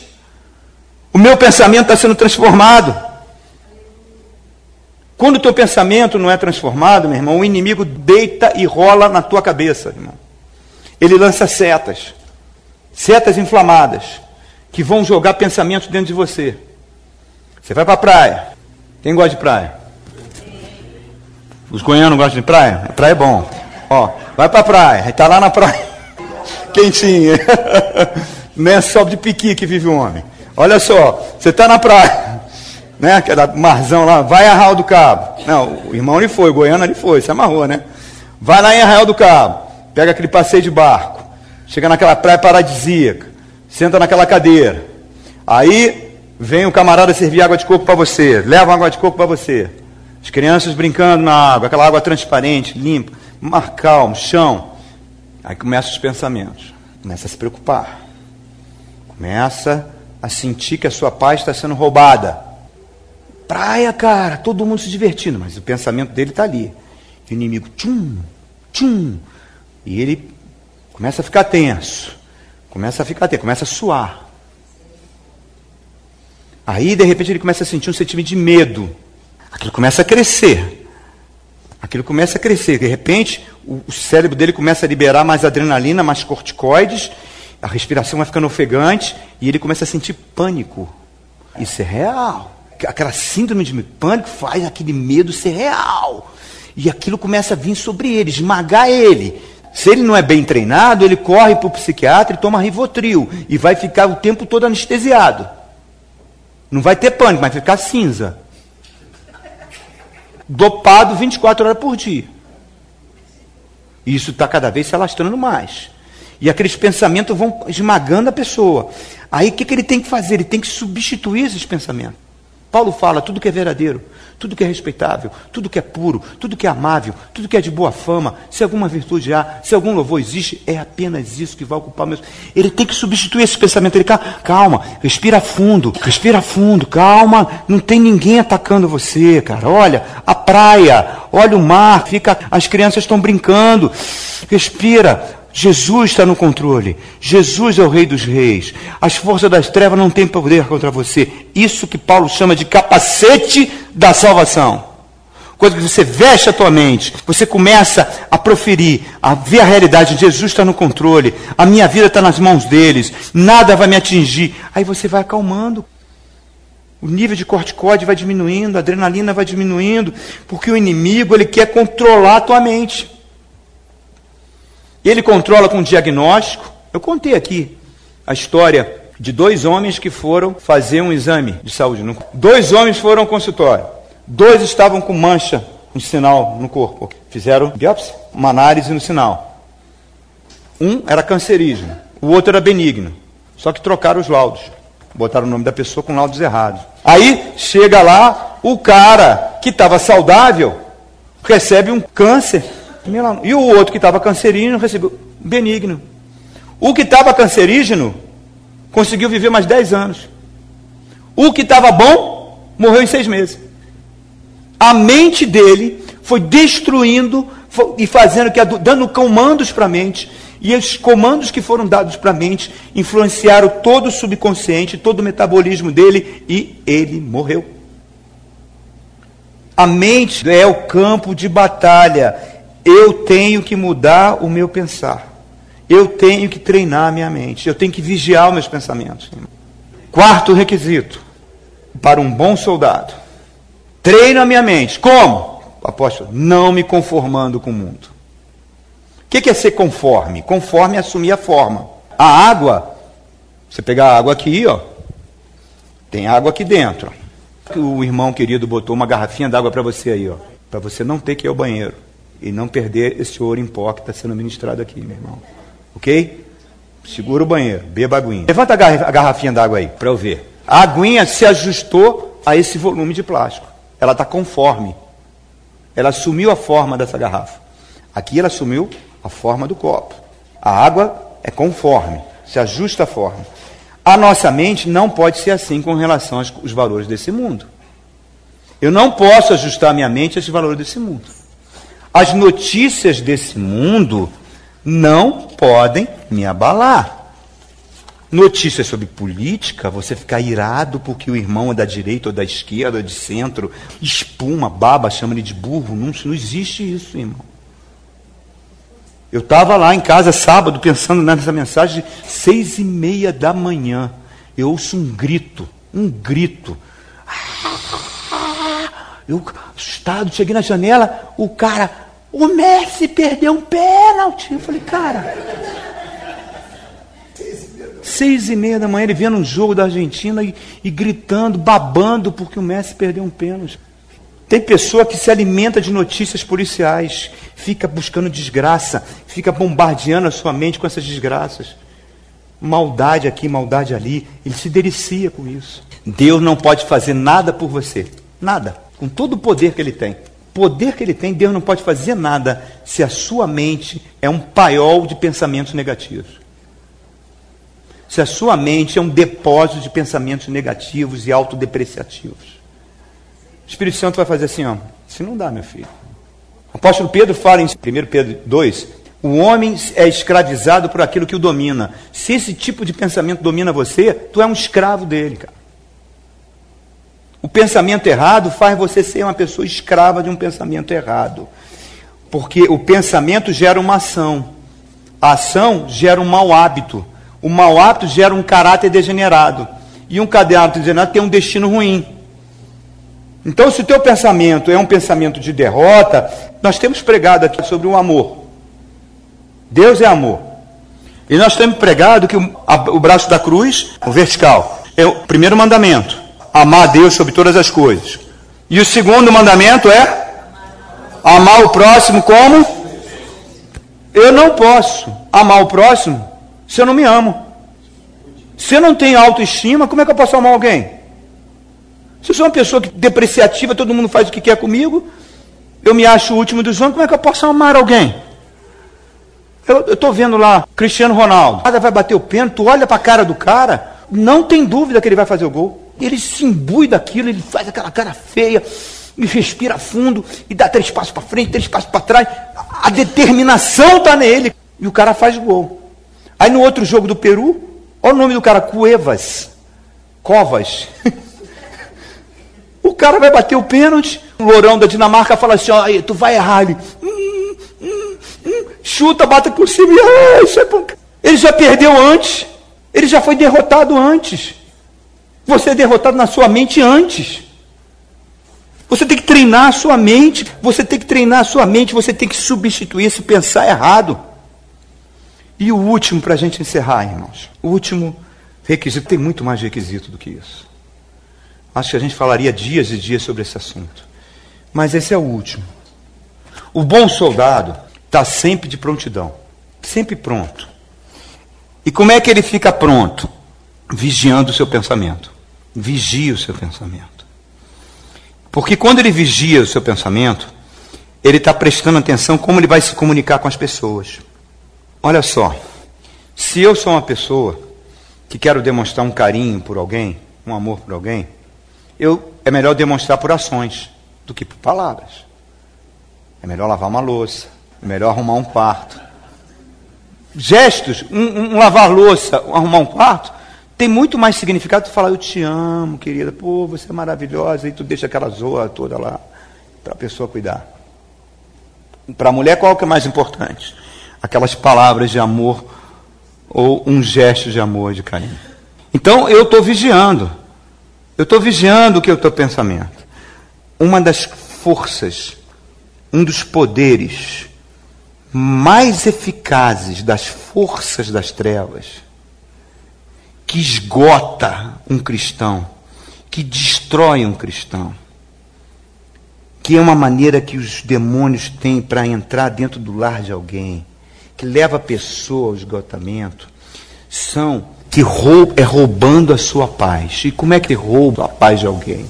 O meu pensamento está sendo transformado. Quando o teu pensamento não é transformado, meu irmão, o inimigo deita e rola na tua cabeça, irmão. Ele lança setas setas inflamadas que vão jogar pensamentos dentro de você. Você vai para a praia. Quem gosta de praia? Os goianos gostam de praia? A praia é bom. Ó, vai para a praia. Está lá na praia. Quentinha. Não é só de piqui que vive o homem. Olha só, você está na praia. Né? Aquela marzão lá, vai a Arraial do Cabo. Não, o irmão ali foi, o goiano ali foi, se amarrou, né? Vai lá em Arraial do Cabo. Pega aquele passeio de barco. Chega naquela praia paradisíaca, senta naquela cadeira. Aí vem o camarada servir água de coco para você, leva água de coco para você. As crianças brincando na água, aquela água transparente, limpa, mar calmo, chão. Aí começam os pensamentos, começa a se preocupar. Começa a sentir que a sua paz está sendo roubada. Praia, cara, todo mundo se divertindo, mas o pensamento dele está ali. O inimigo, tchum, tchum. E ele Começa a ficar tenso. Começa a ficar tenso, começa a suar. Aí, de repente, ele começa a sentir um sentimento de medo. Aquilo começa a crescer. Aquilo começa a crescer. De repente, o, o cérebro dele começa a liberar mais adrenalina, mais corticoides. A respiração vai ficando ofegante. E ele começa a sentir pânico. Isso é real. Aquela síndrome de pânico faz aquele medo ser real. E aquilo começa a vir sobre ele, esmagar ele. Se ele não é bem treinado, ele corre para o psiquiatra e toma Rivotril. E vai ficar o tempo todo anestesiado. Não vai ter pânico, vai ficar cinza. Dopado 24 horas por dia. E isso está cada vez se alastrando mais. E aqueles pensamentos vão esmagando a pessoa. Aí o que, que ele tem que fazer? Ele tem que substituir esses pensamentos. Paulo fala: tudo que é verdadeiro, tudo que é respeitável, tudo que é puro, tudo que é amável, tudo que é de boa fama, se alguma virtude há, se algum louvor existe, é apenas isso que vai ocupar o meu. Ele tem que substituir esse pensamento. Ele calma, respira fundo, respira fundo, calma, não tem ninguém atacando você, cara. Olha a praia, olha o mar, fica, as crianças estão brincando, respira. Jesus está no controle. Jesus é o Rei dos Reis. As forças das trevas não têm poder contra você. Isso que Paulo chama de capacete da salvação. Quando você veste a tua mente, você começa a proferir, a ver a realidade. Jesus está no controle, a minha vida está nas mãos deles, nada vai me atingir. Aí você vai acalmando. O nível de corticóide vai diminuindo, a adrenalina vai diminuindo, porque o inimigo ele quer controlar a tua mente. Ele controla com diagnóstico. Eu contei aqui a história de dois homens que foram fazer um exame de saúde. Dois homens foram ao consultório. Dois estavam com mancha, um sinal no corpo. Fizeram biópsia, uma análise no sinal. Um era cancerígeno, o outro era benigno. Só que trocaram os laudos. Botaram o nome da pessoa com laudos errados. Aí chega lá, o cara que estava saudável recebe um câncer. E o outro que estava cancerígeno recebeu benigno. O que estava cancerígeno conseguiu viver mais 10 anos. O que estava bom morreu em seis meses. A mente dele foi destruindo foi, e fazendo que dando comandos para a mente. E os comandos que foram dados para a mente influenciaram todo o subconsciente, todo o metabolismo dele e ele morreu. A mente é o campo de batalha. Eu tenho que mudar o meu pensar. Eu tenho que treinar a minha mente. Eu tenho que vigiar os meus pensamentos. Quarto requisito para um bom soldado: treino a minha mente. Como? Apóstolo, não me conformando com o mundo. O que é ser conforme? Conforme é assumir a forma. A água, você pegar a água aqui, ó, tem água aqui dentro. O irmão querido botou uma garrafinha d'água para você aí, ó, para você não ter que ir ao banheiro e não perder esse ouro em pó que está sendo ministrado aqui, meu irmão. Ok? Segura o banheiro, beba a aguinha. Levanta a garrafinha d'água aí, para eu ver. A aguinha se ajustou a esse volume de plástico. Ela está conforme. Ela assumiu a forma dessa garrafa. Aqui ela assumiu a forma do copo. A água é conforme, se ajusta à forma. A nossa mente não pode ser assim com relação aos valores desse mundo. Eu não posso ajustar minha mente a esses valores desse mundo. As notícias desse mundo não podem me abalar. Notícias sobre política, você ficar irado porque o irmão é da direita ou da esquerda, de centro, espuma, baba, chama ele de burro. Não, não existe isso, irmão. Eu estava lá em casa sábado pensando nessa mensagem, seis e meia da manhã. Eu ouço um grito, um grito. Eu, assustado, cheguei na janela, o cara o Messi perdeu um pênalti. Eu falei, cara. Seis e meia da manhã, ele vendo um jogo da Argentina e, e gritando, babando, porque o Messi perdeu um pênalti. Tem pessoa que se alimenta de notícias policiais, fica buscando desgraça, fica bombardeando a sua mente com essas desgraças. Maldade aqui, maldade ali. Ele se delicia com isso. Deus não pode fazer nada por você. Nada. Com todo o poder que ele tem poder que ele tem, Deus não pode fazer nada se a sua mente é um paiol de pensamentos negativos. Se a sua mente é um depósito de pensamentos negativos e autodepreciativos. O Espírito Santo vai fazer assim, ó. Se não dá, meu filho. O apóstolo Pedro fala em 1 Pedro 2, o homem é escravizado por aquilo que o domina. Se esse tipo de pensamento domina você, tu é um escravo dele, cara. O pensamento errado faz você ser uma pessoa escrava de um pensamento errado. Porque o pensamento gera uma ação. A ação gera um mau hábito. O mau hábito gera um caráter degenerado. E um caráter degenerado tem um destino ruim. Então, se o teu pensamento é um pensamento de derrota, nós temos pregado aqui sobre o amor. Deus é amor. E nós temos pregado que o, a, o braço da cruz, o vertical, é o primeiro mandamento amar a Deus sobre todas as coisas. E o segundo mandamento é amar o próximo como? Eu não posso amar o próximo se eu não me amo. Se eu não tenho autoestima, como é que eu posso amar alguém? Se eu sou uma pessoa depreciativa, todo mundo faz o que quer comigo, eu me acho o último dos homens, como é que eu posso amar alguém? Eu estou vendo lá, Cristiano Ronaldo, vai bater o pênalti, olha para a cara do cara, não tem dúvida que ele vai fazer o gol ele se imbui daquilo, ele faz aquela cara feia, e respira fundo, e dá três passos para frente, três passos para trás. A determinação está nele. E o cara faz gol. Aí no outro jogo do Peru, olha o nome do cara, Cuevas. Covas. *laughs* O cara vai bater o pênalti, o lourão da Dinamarca fala assim: ó, tu vai errar ele. Hum, hum, hum, chuta, bate por cima e ah, isso é. Ele já perdeu antes. Ele já foi derrotado antes. Você é derrotado na sua mente antes. Você tem que treinar a sua mente, você tem que treinar a sua mente, você tem que substituir esse pensar errado. E o último, para a gente encerrar, irmãos, o último requisito, tem muito mais requisito do que isso. Acho que a gente falaria dias e dias sobre esse assunto. Mas esse é o último. O bom soldado está sempre de prontidão, sempre pronto. E como é que ele fica pronto? Vigiando o seu pensamento. Vigia o seu pensamento. Porque quando ele vigia o seu pensamento, ele está prestando atenção como ele vai se comunicar com as pessoas. Olha só, se eu sou uma pessoa que quero demonstrar um carinho por alguém, um amor por alguém, eu é melhor demonstrar por ações do que por palavras. É melhor lavar uma louça, é melhor arrumar um quarto, gestos, um, um lavar louça, um arrumar um quarto, tem muito mais significado tu falar, eu te amo, querida, pô, você é maravilhosa, e tu deixa aquela zoa toda lá para a pessoa cuidar. Para a mulher, qual que é mais importante? Aquelas palavras de amor ou um gesto de amor, de carinho. Então, eu estou vigiando. Eu estou vigiando o que é o teu pensamento. Uma das forças, um dos poderes mais eficazes das forças das trevas, que esgota um cristão, que destrói um cristão, que é uma maneira que os demônios têm para entrar dentro do lar de alguém, que leva a pessoa ao esgotamento, são que rouba, é roubando a sua paz. E como é que rouba a paz de alguém?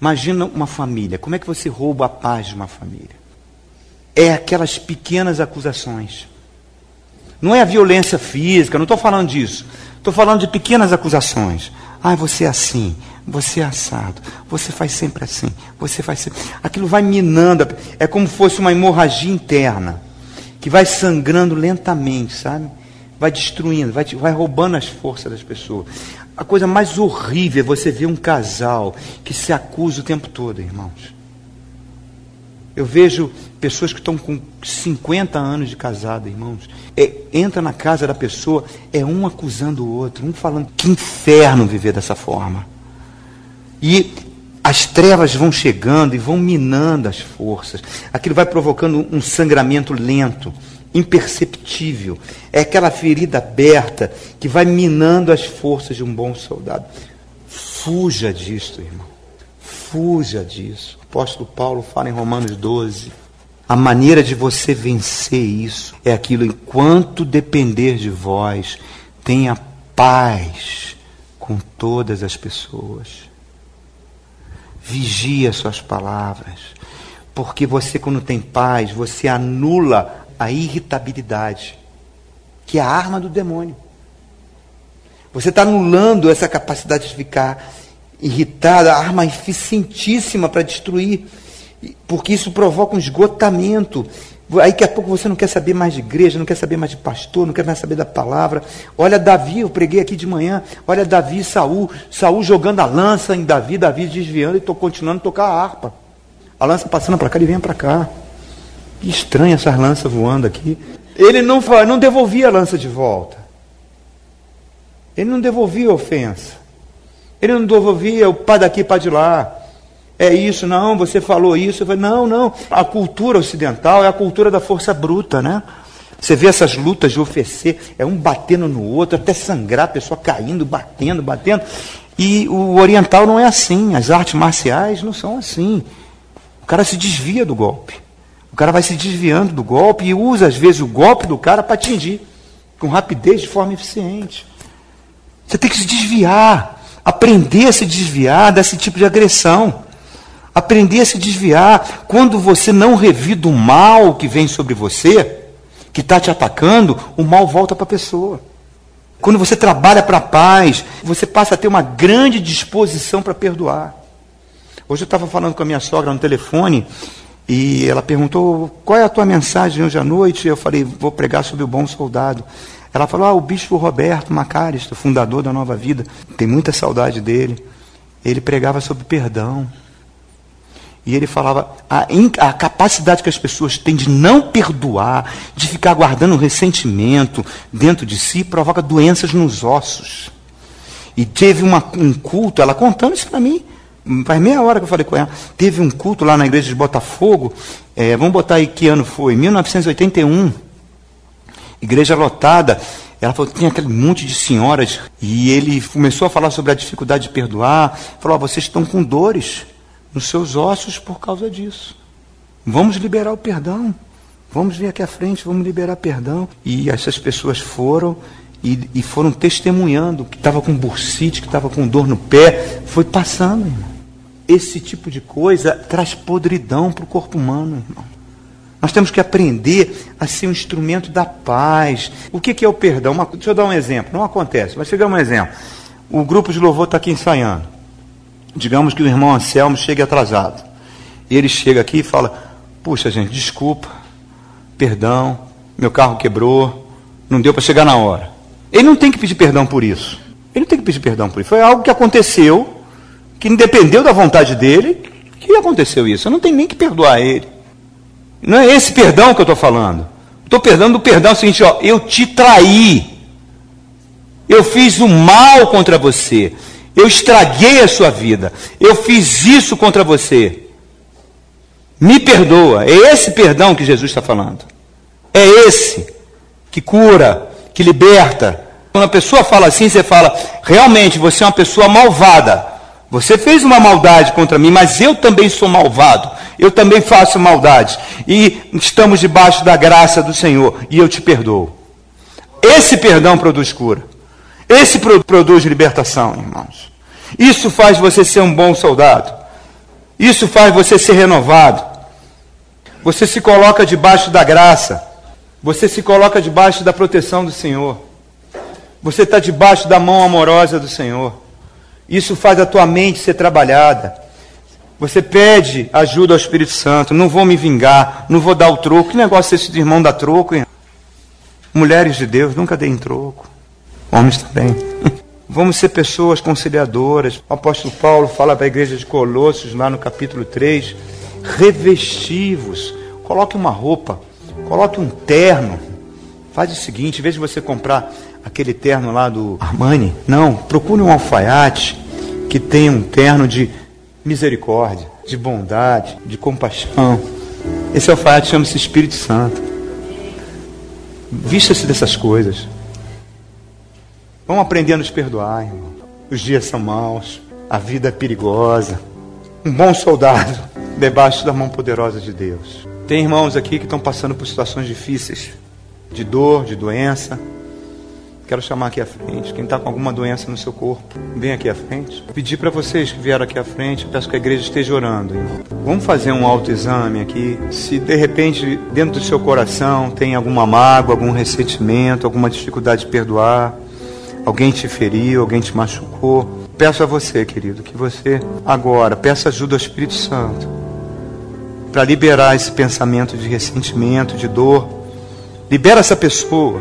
Imagina uma família, como é que você rouba a paz de uma família? é aquelas pequenas acusações. Não é a violência física, não estou falando disso. Estou falando de pequenas acusações. Ah, você é assim, você é assado, você faz sempre assim, você faz sempre. Aquilo vai minando, é como se fosse uma hemorragia interna, que vai sangrando lentamente, sabe? Vai destruindo, vai, vai roubando as forças das pessoas. A coisa mais horrível é você ver um casal que se acusa o tempo todo, irmãos. Eu vejo pessoas que estão com 50 anos de casada, irmãos. É, entra na casa da pessoa, é um acusando o outro, um falando que inferno viver dessa forma. E as trevas vão chegando e vão minando as forças. Aquilo vai provocando um sangramento lento, imperceptível. É aquela ferida aberta que vai minando as forças de um bom soldado. Fuja disso, irmão. Fuja disso apóstolo Paulo fala em Romanos 12. A maneira de você vencer isso é aquilo, enquanto depender de vós, tenha paz com todas as pessoas. Vigia suas palavras, porque você, quando tem paz, você anula a irritabilidade, que é a arma do demônio. Você está anulando essa capacidade de ficar irritada, arma eficientíssima para destruir, porque isso provoca um esgotamento. Aí daqui a pouco você não quer saber mais de igreja, não quer saber mais de pastor, não quer mais saber da palavra. Olha Davi, eu preguei aqui de manhã. Olha Davi e Saul, Saul jogando a lança em Davi, Davi desviando e estou continuando a tocar a harpa. A lança passando para cá, ele vem para cá. Que estranha essas lanças voando aqui. Ele não, não devolvia a lança de volta. Ele não devolvia a ofensa. Ele não devolvia o pá daqui, pá de lá. É isso, não, você falou isso. Eu falei, não, não. A cultura ocidental é a cultura da força bruta, né? Você vê essas lutas de oferecer, é um batendo no outro, até sangrar, a pessoa caindo, batendo, batendo. E o oriental não é assim, as artes marciais não são assim. O cara se desvia do golpe. O cara vai se desviando do golpe e usa, às vezes, o golpe do cara para atingir com rapidez, de forma eficiente. Você tem que se desviar aprender a se desviar desse tipo de agressão. Aprender a se desviar. Quando você não revida o mal que vem sobre você, que está te atacando, o mal volta para a pessoa. Quando você trabalha para a paz, você passa a ter uma grande disposição para perdoar. Hoje eu estava falando com a minha sogra no telefone e ela perguntou: qual é a tua mensagem hoje à noite? Eu falei: vou pregar sobre o bom soldado. Ela falou: ah, o bispo Roberto Macaristo, fundador da Nova Vida, tem muita saudade dele. ele pregava sobre perdão. E ele falava a, a, capacidade que as pessoas têm de não perdoar, de ficar guardando ressentimento dentro de si, provoca doenças nos ossos. E teve uma, um culto, ela contando isso para mim, faz meia hora que eu falei com ela. Teve um culto lá na igreja de Botafogo, é, vamos botar aí que ano foi? 1981. Igreja lotada. Ela falou tinha aquele monte de senhoras. E ele começou a falar sobre a dificuldade de perdoar. Falou: oh, vocês estão com dores nos seus ossos por causa disso. Vamos liberar o perdão. Vamos vir aqui à frente, vamos liberar perdão. E essas pessoas foram e, e foram testemunhando que estava com bursite, que estava com dor no pé. Foi passando, irmão. Esse tipo de coisa traz podridão para o corpo humano, irmão. Nós temos que aprender a ser um instrumento da paz. O que, que é o perdão? Uma, deixa eu dar um exemplo. Não acontece, mas chegar um exemplo. O grupo de louvor está aqui ensaiando. Digamos que o irmão Anselmo chegue atrasado. Ele chega aqui e fala: Puxa, gente, desculpa, perdão, meu carro quebrou, não deu para chegar na hora. Ele não tem que pedir perdão por isso. Ele não tem que pedir perdão por isso. Foi algo que aconteceu, que dependeu da vontade dele, que aconteceu isso. Eu não tenho nem que perdoar ele. Não é esse perdão que eu estou falando. Estou perdendo o perdão é o seguinte: ó, eu te traí. Eu fiz o mal contra você. Eu estraguei a sua vida. Eu fiz isso contra você. Me perdoa. É esse perdão que Jesus está falando. É esse que cura, que liberta. Quando a pessoa fala assim, você fala: realmente você é uma pessoa malvada. Você fez uma maldade contra mim, mas eu também sou malvado. Eu também faço maldade. E estamos debaixo da graça do Senhor. E eu te perdoo. Esse perdão produz cura. Esse produz libertação, irmãos. Isso faz você ser um bom soldado. Isso faz você ser renovado. Você se coloca debaixo da graça. Você se coloca debaixo da proteção do Senhor. Você está debaixo da mão amorosa do Senhor. Isso faz a tua mente ser trabalhada. Você pede ajuda ao Espírito Santo. Não vou me vingar, não vou dar o troco. Que negócio é esse de irmão dar troco? Hein? Mulheres de Deus nunca deem troco. Homens também. *laughs* Vamos ser pessoas conciliadoras. O apóstolo Paulo fala para a igreja de Colossos, lá no capítulo 3, revestivos. Coloque uma roupa, coloque um terno. Faz o seguinte, em vez de você comprar aquele terno lá do Armani, não, procure um alfaiate que tenha um terno de misericórdia, de bondade, de compaixão. Esse alfaiate chama-se Espírito Santo. Vista-se dessas coisas. Vamos aprender a nos perdoar, irmão. Os dias são maus, a vida é perigosa. Um bom soldado *laughs* debaixo da mão poderosa de Deus. Tem irmãos aqui que estão passando por situações difíceis, de dor, de doença. Quero chamar aqui à frente. Quem está com alguma doença no seu corpo, vem aqui à frente. Pedir para vocês que vieram aqui à frente, peço que a igreja esteja orando. Irmão. Vamos fazer um autoexame aqui. Se de repente dentro do seu coração tem alguma mágoa, algum ressentimento, alguma dificuldade de perdoar, alguém te feriu, alguém te machucou, peço a você, querido, que você agora peça ajuda ao Espírito Santo para liberar esse pensamento de ressentimento, de dor. Libera essa pessoa.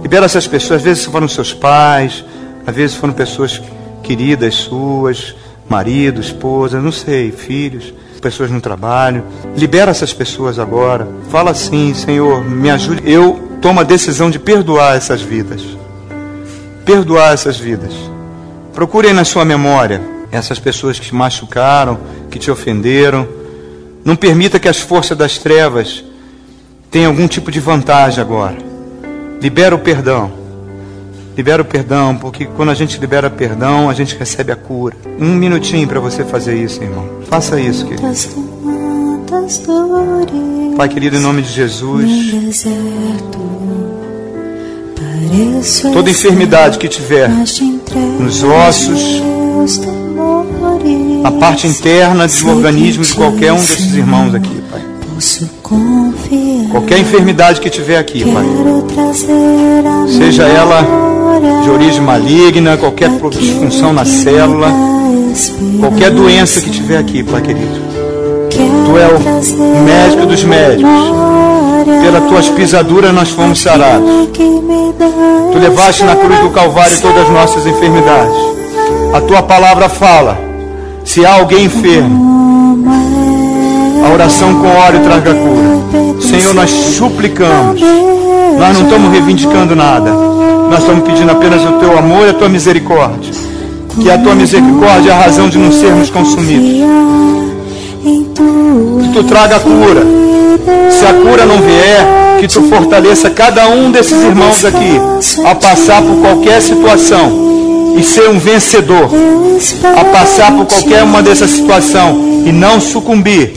Libera essas pessoas. Às vezes foram seus pais, às vezes foram pessoas queridas suas, marido, esposa, não sei, filhos, pessoas no trabalho. Libera essas pessoas agora. Fala assim, Senhor, me ajude. Eu tomo a decisão de perdoar essas vidas perdoar essas vidas. Procurem na sua memória essas pessoas que te machucaram, que te ofenderam. Não permita que as forças das trevas tenham algum tipo de vantagem agora. Libera o perdão. Libera o perdão, porque quando a gente libera perdão, a gente recebe a cura. Um minutinho para você fazer isso, irmão. Faça isso, querido. Pai querido, em nome de Jesus. Toda enfermidade que tiver nos ossos, na parte interna do organismo de qualquer um desses irmãos aqui, Pai. Qualquer enfermidade que tiver aqui, Pai. Seja ela de origem maligna, qualquer disfunção na célula, qualquer doença que tiver aqui, Pai querido. Tu é o médico dos médicos. Pelas tuas pisaduras nós fomos sarados. Tu levaste na cruz do Calvário todas as nossas enfermidades. A tua palavra fala: se há alguém enfermo, a oração com óleo traga cura. Senhor, nós suplicamos. Nós não estamos reivindicando nada. Nós estamos pedindo apenas o teu amor e a tua misericórdia. Que a tua misericórdia é a razão de não sermos consumidos. Que tu traga a cura. Se a cura não vier, que tu fortaleça cada um desses irmãos aqui a passar por qualquer situação e ser um vencedor, a passar por qualquer uma dessa situação e não sucumbir.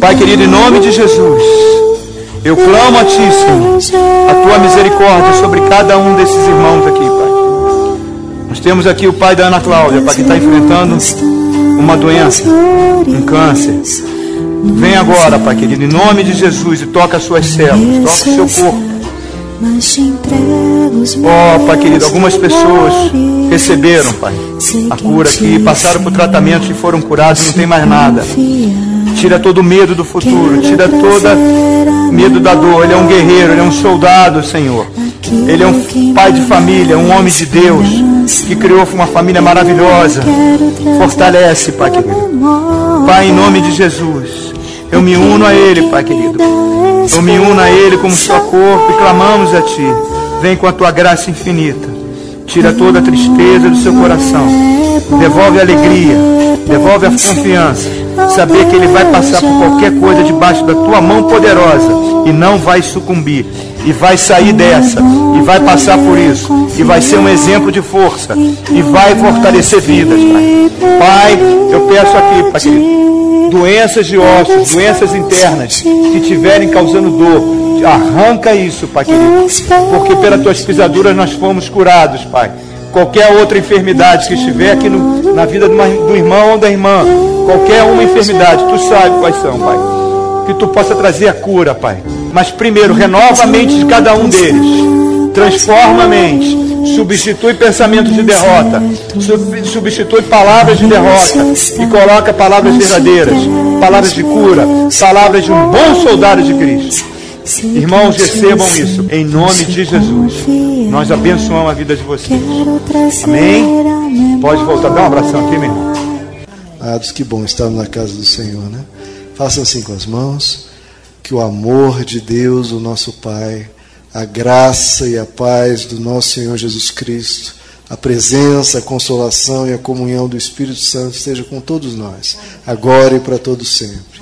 Pai querido, em nome de Jesus, eu clamo a Ti, Senhor, a Tua misericórdia sobre cada um desses irmãos aqui, Pai. Nós temos aqui o pai da Ana Cláudia, Pai, que está enfrentando uma doença, um câncer. Vem agora, Pai querido, em nome de Jesus e toca as suas células, toca o seu corpo. Oh, Pai querido, algumas pessoas receberam, Pai, a cura aqui, passaram por tratamento e foram curados, não tem mais nada. Tira todo o medo do futuro, tira todo medo da dor. Ele é um guerreiro, ele é um soldado, Senhor. Ele é um pai de família, um homem de Deus, que criou uma família maravilhosa. Fortalece, Pai querido. Pai, em nome de Jesus, eu me uno a Ele, Pai querido. Eu me uno a Ele como seu corpo e clamamos a Ti. Vem com a Tua graça infinita. Tira toda a tristeza do seu coração. Devolve a alegria. Devolve a confiança saber que ele vai passar por qualquer coisa debaixo da tua mão poderosa e não vai sucumbir. E vai sair dessa, e vai passar por isso, e vai ser um exemplo de força, e vai fortalecer vidas, Pai. Pai, eu peço aqui, Pai querido, doenças de ossos, doenças internas que estiverem causando dor, arranca isso, Pai querido, porque pelas tuas pisaduras nós fomos curados, Pai qualquer outra enfermidade que estiver aqui no, na vida do, do irmão ou da irmã, qualquer uma enfermidade, tu sabe quais são, Pai. Que tu possa trazer a cura, Pai. Mas primeiro, renova a mente de cada um deles. Transforma a mente. Substitui pensamentos de derrota. Substitui palavras de derrota. E coloca palavras verdadeiras. Palavras de cura. Palavras de um bom soldado de Cristo. Irmãos, recebam isso em nome de Jesus. Nós abençoamos a vida de vocês. Amém? Pode voltar, dá um abração aqui, meu irmão. Amados, que bom estar na casa do Senhor, né? Façam assim com as mãos. Que o amor de Deus, o nosso Pai, a graça e a paz do nosso Senhor Jesus Cristo, a presença, a consolação e a comunhão do Espírito Santo esteja com todos nós, agora e para todos sempre.